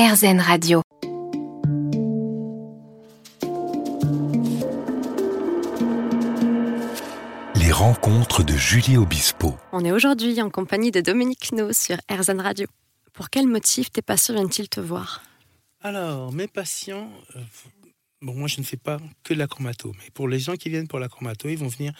RZN Radio. Les rencontres de Julie Obispo. On est aujourd'hui en compagnie de Dominique No sur RZN Radio. Pour quel motif tes patients viennent-ils te voir? Alors, mes patients, euh, bon, moi je ne fais pas que de la chromato, mais pour les gens qui viennent pour la chromato, ils vont venir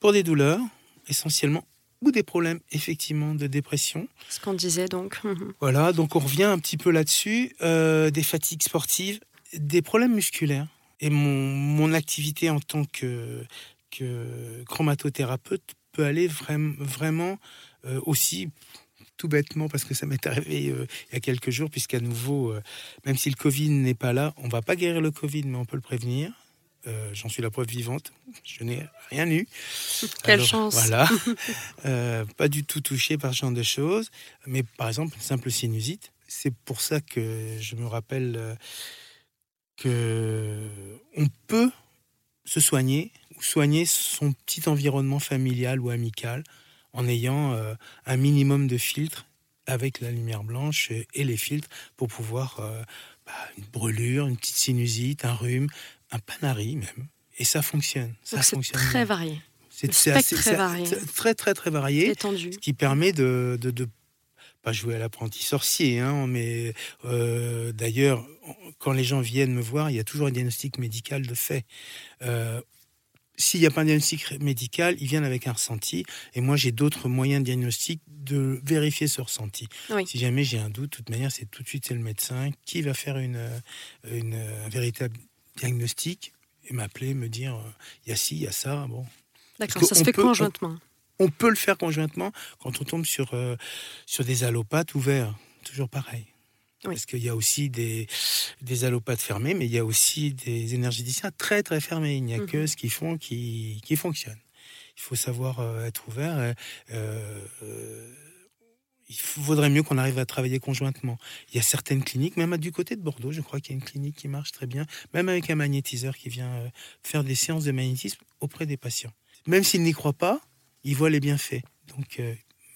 pour des douleurs, essentiellement, ou des problèmes, effectivement, de dépression. Ce qu'on disait donc. Mhm. Voilà, donc on revient un petit peu là-dessus. euh, des fatigues sportives, des problèmes musculaires. Et mon, mon activité en tant que, que chromatothérapeute peut aller vraiment, vraiment euh, aussi, tout bêtement, parce que ça m'est arrivé euh, il y a quelques jours, puisqu'à nouveau, euh, même si le Covid n'est pas là, on va pas guérir le Covid, mais on peut le prévenir. Euh, J'en suis la preuve vivante. Je n'ai rien eu. Quelle Alors, chance. Voilà. Euh, pas du tout touché par ce genre de choses. Mais par exemple, une simple sinusite. C'est pour ça que je me rappelle euh, que on peut se soigner ou soigner son petit environnement familial ou amical en ayant euh, un minimum de filtres avec la lumière blanche et les filtres pour pouvoir bah, une brûlure, une petite sinusite, un rhume, un panari même. Et ça fonctionne. Ça fonctionne. très bien. varié, C'est très varié. c'est très très très varié, étendu. ce qui permet de, de, de pas jouer à l'apprenti sorcier, hein, mais euh, d'ailleurs quand les gens viennent me voir, il y a toujours un diagnostic médical de fait. Euh, S'il n'y a pas un diagnostic médical, ils viennent avec un ressenti, et moi j'ai d'autres moyens de diagnostic de vérifier ce ressenti. Oui. Si jamais j'ai un doute, de toute manière, c'est tout de suite c'est le médecin qui va faire une, une, un véritable diagnostic et m'appeler, me dire euh, il y a ci, il y a ça. Bon, D'accord, ça se fait peut- conjointement. on peut le faire conjointement quand on tombe sur, euh, sur des allopathes ouverts. Toujours pareil. Oui. Parce qu'il y a aussi des, des allopathes fermés, mais il y a aussi des énergéticiens très très fermés. Il n'y a Mhm. que ce qu'ils font qui, qui fonctionne. Il faut savoir euh, être ouvert. euh, euh, il vaudrait mieux qu'on arrive à travailler conjointement. Il y a certaines cliniques, même du côté de Bordeaux, je crois qu'il y a une clinique qui marche très bien, même avec un magnétiseur qui vient euh, faire des séances de magnétisme auprès des patients. Même s'ils n'y croient pas, ils voient les bienfaits. Donc, euh,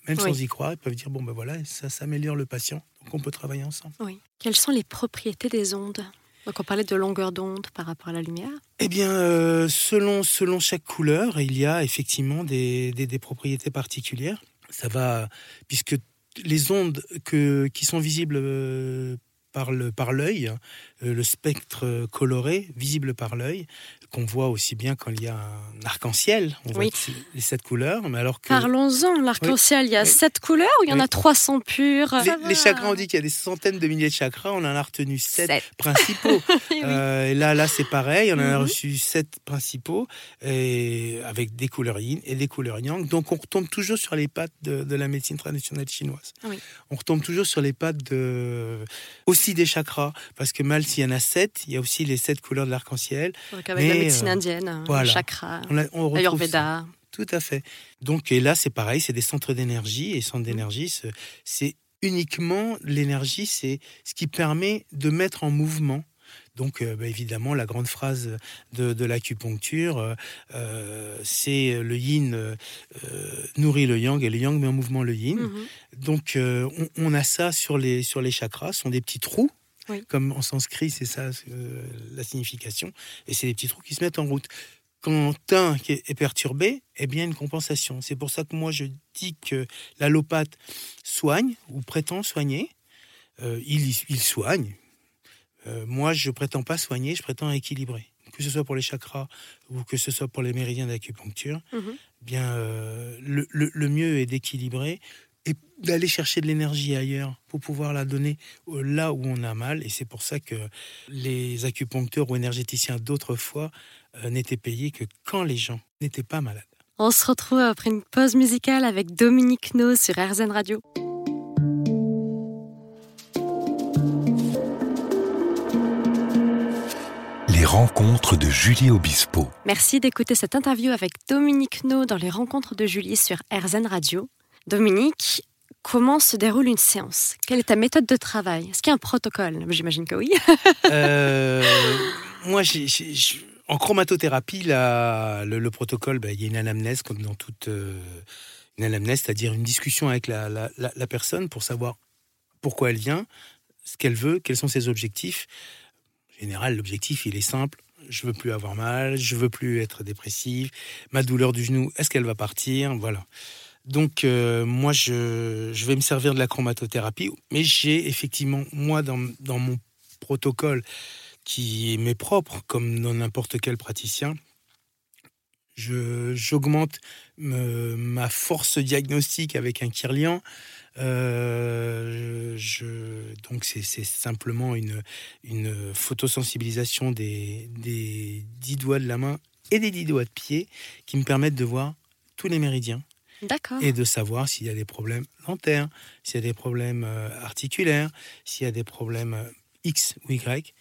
même Oui. sans y croire, ils peuvent dire bon ben voilà, ça s'améliore le patient. Donc, on peut travailler ensemble. Oui. Quelles sont les propriétés des ondes? Donc on parlait de longueur d'onde par rapport à la lumière. Eh bien, euh, selon, selon chaque couleur, il y a effectivement des, des, des propriétés particulières. Ça va, puisque les ondes qui sont visibles euh, par l'œil, hein, le spectre coloré visible par l'œil, qu'on voit aussi bien quand il y a un arc-en-ciel, on voit Oui. que les sept couleurs, mais alors que Parlons-en, l'arc-en-ciel, il y a Oui. sept couleurs ou il y en a 300 purs les, les chakras, on dit qu'il y a des centaines de milliers de chakras, on en a retenu sept Sept. principaux. Euh, et là, là, c'est pareil. On en a Mhm. reçu sept principaux et avec des couleurs yin et des couleurs yang. Donc, on retombe toujours sur les pattes de, de la médecine traditionnelle chinoise. On retombe toujours sur les pattes de, aussi des chakras. Parce que mal, s'il y en a sept, il y a aussi les sept couleurs de l'arc-en-ciel. Donc avec la médecine euh, indienne, hein, voilà. le chakra, On, a- on ça. Tout à fait. Donc, et là, c'est pareil, c'est des centres d'énergie. Et centres d'énergie, c'est- uniquement l'énergie, c'est ce qui permet de mettre en mouvement. Donc, euh, bah, évidemment, la grande phrase de, de l'acupuncture, euh, c'est le yin euh, nourrit le yang et le yang met en mouvement le yin. Mhm. Donc, on, on a ça sur les, sur les chakras, ce sont des petits trous. Oui. Comme en sanskrit, c'est ça euh, la signification. Et c'est des petits trous qui se mettent en route. Quand un qui est perturbé, eh bien, une compensation. C'est pour ça que moi, je dis que l'allopathe soigne ou prétend soigner. Euh, il, il soigne. Euh, moi, je prétends pas soigner, je prétends équilibrer. Que ce soit pour les chakras ou que ce soit pour les méridiens d'acupuncture, Mhm. bien, euh, le, le- le mieux est d'équilibrer et d'aller chercher de l'énergie ailleurs pour pouvoir la donner là où on a mal. Et c'est pour ça que les acupuncteurs ou énergéticiens d'autrefois euh, n'étaient payés que quand les gens n'étaient pas malades. On se retrouve après une pause musicale avec Dominique No sur RZN Radio. Les rencontres de Julie Obispo. Merci d'écouter cette interview avec Dominique No dans les rencontres de Julie sur RZN Radio. Dominique, comment se déroule une séance? Quelle est ta méthode de travail? Est-ce qu'il y a un protocole? J'imagine que oui. Euh, moi, en chromatothérapie, le, le protocole, ben, il y a une anamnèse comme dans toute euh, une anamnèse, c'est-à-dire une discussion avec la, personne pour savoir pourquoi elle vient, ce qu'elle veut, quels sont ses objectifs. En général, l'objectif, il est simple. Je veux plus avoir mal, je veux plus être dépressif. Ma douleur du genou, est-ce qu'elle va partir? Voilà. Donc, euh, moi, je, je, vais me servir de la chromatothérapie, mais j'ai effectivement, moi, dans, dans mon protocole qui m'est propre, comme dans n'importe quel praticien, j'augmente ma force diagnostique avec un Kirlian. Euh, je, donc c'est simplement une, une photosensibilisation des, des 10 doigts de la main et des 10 doigts de pied qui me permettent de voir tous les méridiens. Et de savoir s'il y a des problèmes dentaires, s'il y a des problèmes euh, articulaires, s'il y a des problèmes euh, X ou Y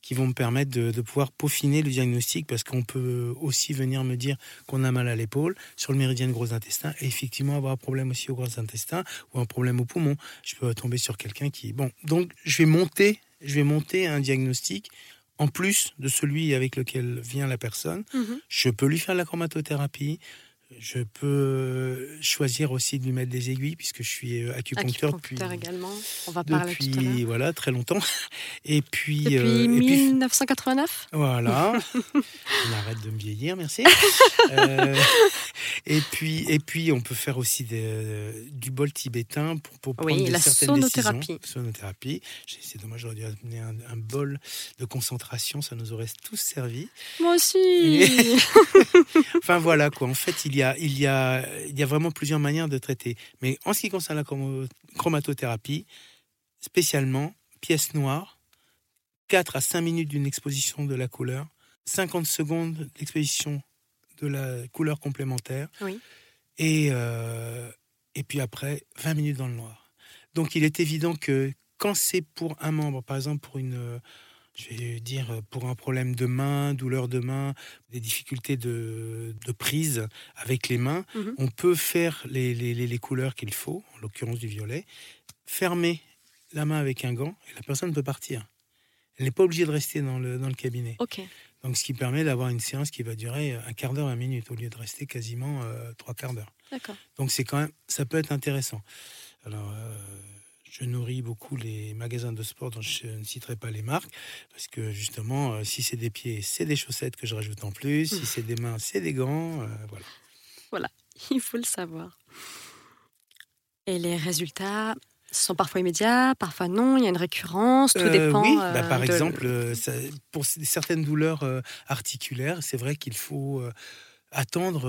qui vont me permettre de, pouvoir peaufiner le diagnostic parce qu'on peut aussi venir me dire qu'on a mal à l'épaule sur le méridien de gros intestin et effectivement avoir un problème aussi au gros intestin ou un problème au poumon. Je peux tomber sur quelqu'un qui... Bon, donc je vais monter, je vais monter un diagnostic en plus de celui avec lequel vient la personne. Mhm. Je peux lui faire la chromatothérapie, je peux choisir aussi de lui mettre des aiguilles puisque je suis euh, acupuncteur, depuis, également. On va parler depuis, tout à voilà très longtemps. Et puis depuis euh, 1989. voilà. on arrête de me vieillir, merci. euh, et puis et puis on peut faire aussi des, du bol tibétain pour, pour prendre oui, la certaines sonothérapie. décisions. Sonothérapie. C'est dommage, j'aurais dû amener un, un, bol de concentration, ça nous aurait tous servi. Moi aussi. enfin voilà quoi. En fait, il y a, il y a, il y a vraiment plusieurs manières de traiter. Mais en ce qui concerne la chromatothérapie, spécialement, pièce noire, 4 à 5 minutes d'une exposition de la couleur, 50 secondes d'exposition de la couleur complémentaire, oui. et, euh, et puis après, 20 minutes dans le noir. Donc il est évident que quand c'est pour un membre, par exemple pour une je vais dire, pour un problème de main, douleur de main, des difficultés de, de prise avec les mains, Mhm. on peut faire les, les, les- couleurs qu'il faut, en l'occurrence du violet, fermer la main avec un gant et la personne peut partir. Elle n'est pas obligée de rester dans le, dans le cabinet. Ok. Donc, ce qui permet d'avoir une séance qui va durer un quart d'heure, 20 minutes, au lieu de rester quasiment euh, trois quarts d'heure. Donc c'est quand même, ça peut être intéressant. Alors, euh, je nourris beaucoup les magasins de sport dont je ne citerai pas les marques, parce que justement, euh, si c'est des pieds, c'est des chaussettes que je rajoute en plus. Si c'est des mains, c'est des gants. euh, voilà. Il faut le savoir. Et les résultats sont parfois immédiats, parfois non. Il y a une récurrence. Tout Euh, dépend. oui, bah, par de- exemple, ça- pour certaines douleurs articulaires, c'est vrai qu'il faut attendre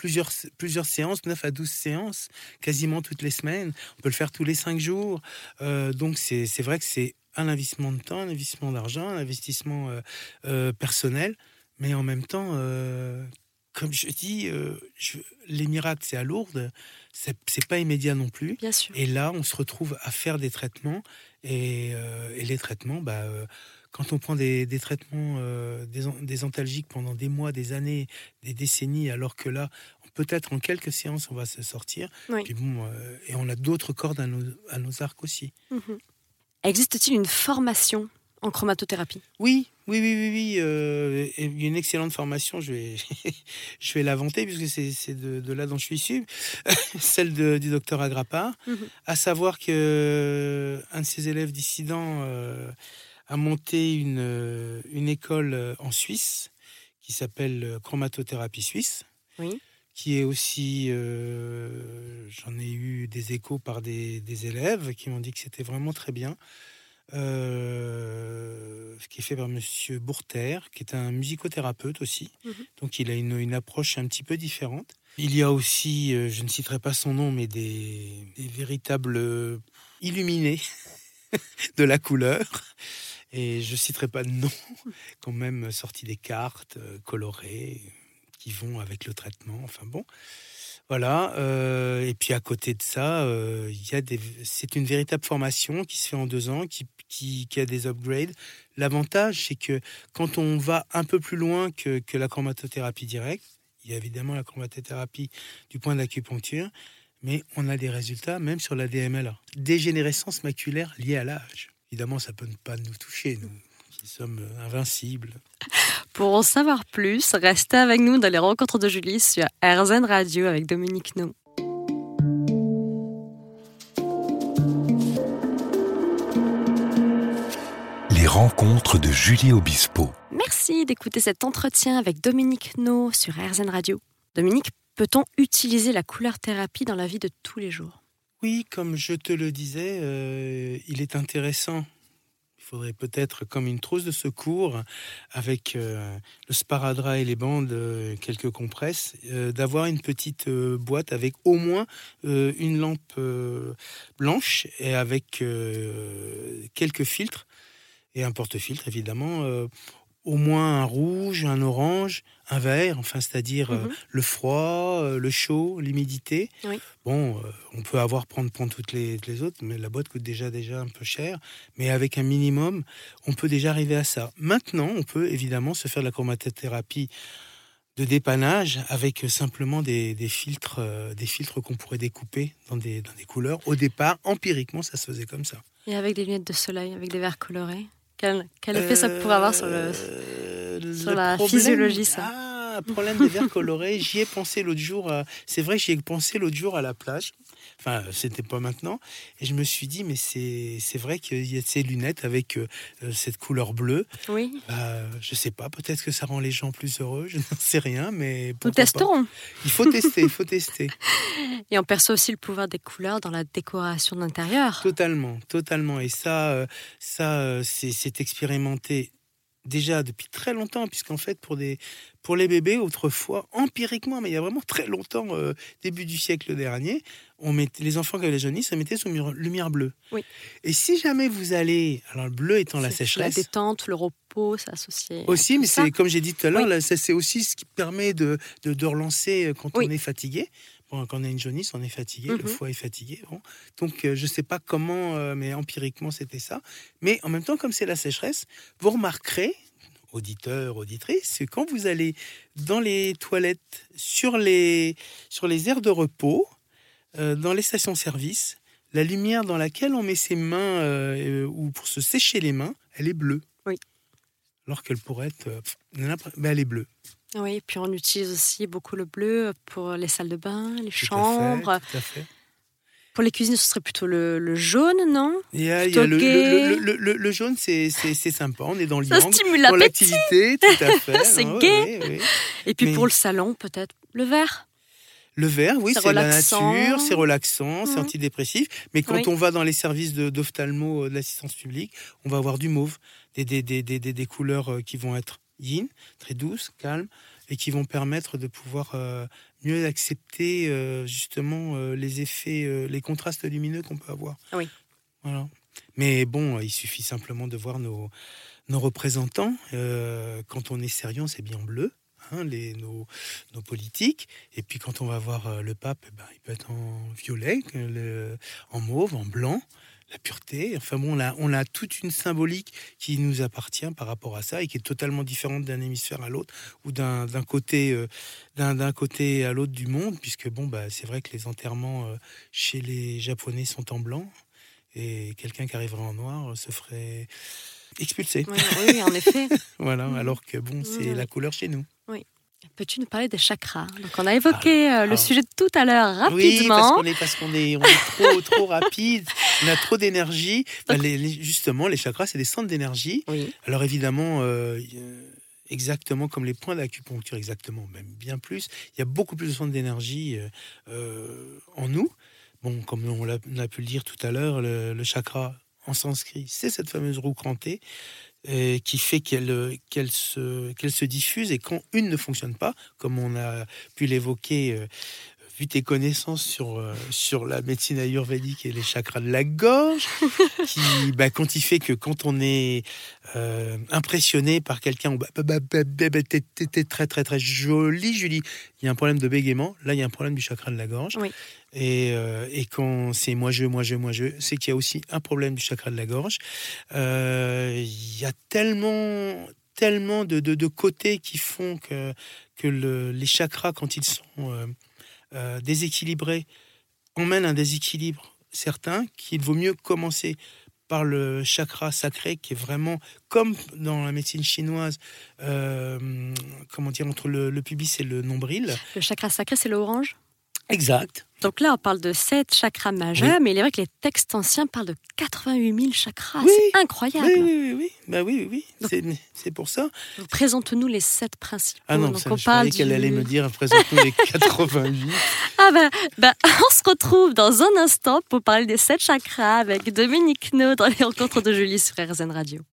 plusieurs, plusieurs séances, 9 à 12 séances, quasiment toutes les semaines. On peut le faire tous les 5 jours. Euh, donc, c'est vrai que c'est un investissement de temps, un investissement d'argent, un investissement euh, euh, personnel, mais en même temps, comme je dis, je- les miracles, c'est à Lourdes, c'est pas immédiat non plus. Bien sûr. Et là, on se retrouve à faire des traitements. Et, et les traitements, bah, quand on prend des, des traitements, euh, des, an- des antalgiques pendant des mois, des années, des décennies, alors que là, peut-être en quelques séances, on va se sortir. Oui. Puis bon, euh, et on a d'autres cordes à nos, à nos arcs aussi. Mhm. Existe-t-il une formation en chromatothérapie? Oui, oui, oui, oui, oui. euh, et il y a une excellente formation. Je vais, je vais l'inventer puisque c'est de, de là dont je suis issu, celle de- du docteur Agrappa. Mhm. À savoir que euh, de ses élèves dissidents euh, a monté une, euh, une école euh, en Suisse qui s'appelle euh, Chromatothérapie Suisse. Oui. Qui est aussi, euh, j'en ai eu des échos par des, des élèves qui m'ont dit que c'était vraiment très bien. Euh, ce qui est fait par Monsieur Bourter, qui est un musicothérapeute aussi. Mhm. Donc il a une, une approche un petit peu différente. Il y a aussi, euh, je ne citerai pas son nom, mais des, des véritables euh, illuminés de la couleur. Et je citerai pas de nom, quand même sorti des cartes euh, colorées qui vont avec le traitement. Enfin bon, voilà. euh, et puis à côté de ça, euh, c'est une véritable formation qui se fait en deux ans, qui, a des upgrades. L'avantage, c'est que quand on va un peu plus loin que la chromatothérapie directe, il y a évidemment la chromatothérapie du point d'acupuncture, mais on a des résultats même sur la DMLA. Dégénérescence maculaire liée à l'âge. Évidemment, ça peut ne pas nous toucher, nous qui sommes invincibles. Pour en savoir plus, restez avec nous dans les rencontres de Julie sur RZN Radio avec Dominique No. Les rencontres de Julie Obispo. Merci d'écouter cet entretien avec Dominique No sur RZN Radio. Dominique, peut-on utiliser la couleur thérapie dans la vie de tous les jours? Oui, comme je te le disais, euh, il est intéressant. Il faudrait peut-être, comme une trousse de secours, avec euh, le sparadrap et les bandes, euh, quelques compresses, d'avoir une petite boîte avec au moins une lampe blanche et avec quelques filtres et un porte-filtre évidemment. Au moins un rouge, un orange, un vert, enfin c'est-à-dire euh, Mhm. le froid, euh, le chaud, l'humidité. Oui. Bon, euh, on peut avoir prendre prendre toutes les, les autres, mais la boîte coûte déjà déjà un peu cher. Mais avec un minimum, on peut déjà arriver à ça. Maintenant, on peut évidemment se faire de la chromatothérapie de dépannage avec simplement des, des filtres, des filtres qu'on pourrait découper dans des, dans des couleurs. Au départ, empiriquement, ça se faisait comme ça. Et avec des lunettes de soleil, avec des verres colorés quel, quel effet ça pourrait avoir sur le... Euh, sur la physiologie, ça Ah, problème des verres colorés. J'y ai pensé l'autre jour. euh, C'est vrai j'y ai pensé l'autre jour à la plage. Enfin, c'était pas maintenant. Et je me suis dit, mais c'est vrai qu'il y a ces lunettes avec euh, euh, cette couleur bleue. Oui, Bah, je sais pas, peut-être que ça rend les gens plus heureux. Je n'en sais rien, mais nous pas. testerons. Il faut tester, il faut tester. Et on perçoit aussi le pouvoir des couleurs dans la décoration d'intérieur. Totalement, totalement. Et ça, euh, ça, euh, c'est expérimenté déjà depuis très longtemps, puisqu'en fait, pour, des, pour les bébés, autrefois, empiriquement, mais il y a vraiment très longtemps, euh, début du siècle dernier, on mettait, les enfants qui avaient les jaunisses, on mettait sous lumière bleue. Oui. Et si jamais vous allez, alors le bleu étant la C'est La sécheresse, détente, le repos, c'est associé. aussi, mais ça. c'est comme j'ai dit tout à l'heure, Oui. ça, c'est aussi ce qui permet de, de, de relancer euh, quand Oui. on est fatigué. Bon, quand on a une jaunisse, on est fatigué, le Mhm. foie est fatigué. Bon. Donc, euh, je ne sais pas comment, euh, mais empiriquement, c'était ça. Mais en même temps, comme c'est la sécheresse, vous remarquerez, auditeurs, auditrices, que quand vous allez dans les toilettes, sur les, sur les aires de repos, euh, dans les stations-service, la lumière dans laquelle on met ses mains ou pour se sécher les mains, elle est bleue. Oui. Alors qu'elle pourrait être. pff, elle est bleue. Oui, puis on utilise aussi beaucoup le bleu pour les salles de bain, les Tout à fait, chambres. tout à fait. Pour les cuisines, ce serait plutôt le, le jaune, non? Le, jaune, c'est sympa. On est dans Ça stimule l'activité, tout à fait. C'est oui, oui. Et puis Mais- pour le salon, peut-être le vert. Le vert, oui, C'est la nature, c'est relaxant, c'est Mhm. antidépressif. Mais quand Oui. on va dans les services de- d'ophtalmo, euh, de l'assistance publique, on va avoir du mauve, des, des, des, des, des- des couleurs euh, qui vont être yin, très douces, calmes, et qui vont permettre de pouvoir euh, mieux accepter euh, justement euh, les effets, les contrastes lumineux qu'on peut avoir. Oui. Voilà. Mais bon, il suffit simplement de voir nos, nos représentants. Quand on est sérieux, c'est bien bleu. hein, les, nos, nos politiques. Et puis quand on va voir le pape, eh ben, il peut être en violet, le- en mauve, en blanc, la pureté. Enfin bon, on a, on a toute une symbolique qui nous appartient par rapport à ça et qui est totalement différente d'un hémisphère à l'autre ou d'un côté, euh, d'un côté à l'autre du monde, puisque bon, bah, c'est vrai que les enterrements euh, chez les Japonais sont en blanc et quelqu'un qui arriverait en noir se ferait expulser. Oui, oui, en effet. Voilà, Mhm. alors que bon, c'est Mhm. la couleur chez nous. Peux-tu nous parler des chakras? Donc on a évoqué euh, le alors- sujet tout à l'heure Ah, Oui, parce rapidement. qu'on est, parce qu'on est, on est trop, trop rapide, on a trop d'énergie. Les- les- justement, les chakras, c'est des centres d'énergie. oui. Alors évidemment, euh, exactement comme les points d'acupuncture, exactement, même bien plus. Il y a beaucoup plus de centres d'énergie euh, en nous. Bon, comme on, a pu le dire tout à l'heure, le, le chakra en sanskrit, c'est cette fameuse roue crantée euh, qui fait qu'elle euh, se, se diffuse et quand une ne fonctionne pas, comme on a pu l'évoquer, euh, vu tes connaissances sur, euh, sur la médecine ayurvédique et les chakras de la gorge, qui, bah, quand il fait que quand on est euh, impressionné par quelqu'un, bah, bah, bah, bah, bah, bah, t'es très très très jolie Julie, il y a un problème de bégaiement, là il y a un problème du chakra de la gorge. Oui. Et, euh, et quand c'est moi je, moi je, moi je, c'est qu'il y a aussi un problème du chakra de la gorge. Euh, Il y a tellement tellement de, de, de côtés qui font que, que le- les chakras, quand ils sont euh, déséquilibrés, emmènent un déséquilibre certain, qu'il vaut mieux commencer par le chakra sacré, qui est vraiment comme dans la médecine chinoise, euh, comment dire, entre le, le pubis et le nombril. Le chakra sacré, c'est l'orange? Exact. Donc là, on parle de sept chakras majeurs, mais il est vrai que les textes anciens parlent de 88 000 chakras. Oui. C'est incroyable. Oui, oui, oui, oui. Bah oui, oui, C'est- pour ça. Présente-nous les sept principaux. Ah non, Donc, ça, on je parle croyais qu'elle du- allait me dire, présente-nous les 88. Ah bah, bah, on se retrouve dans un instant pour parler des sept chakras avec Dominique No dans les rencontres de Julie sur RZN Radio.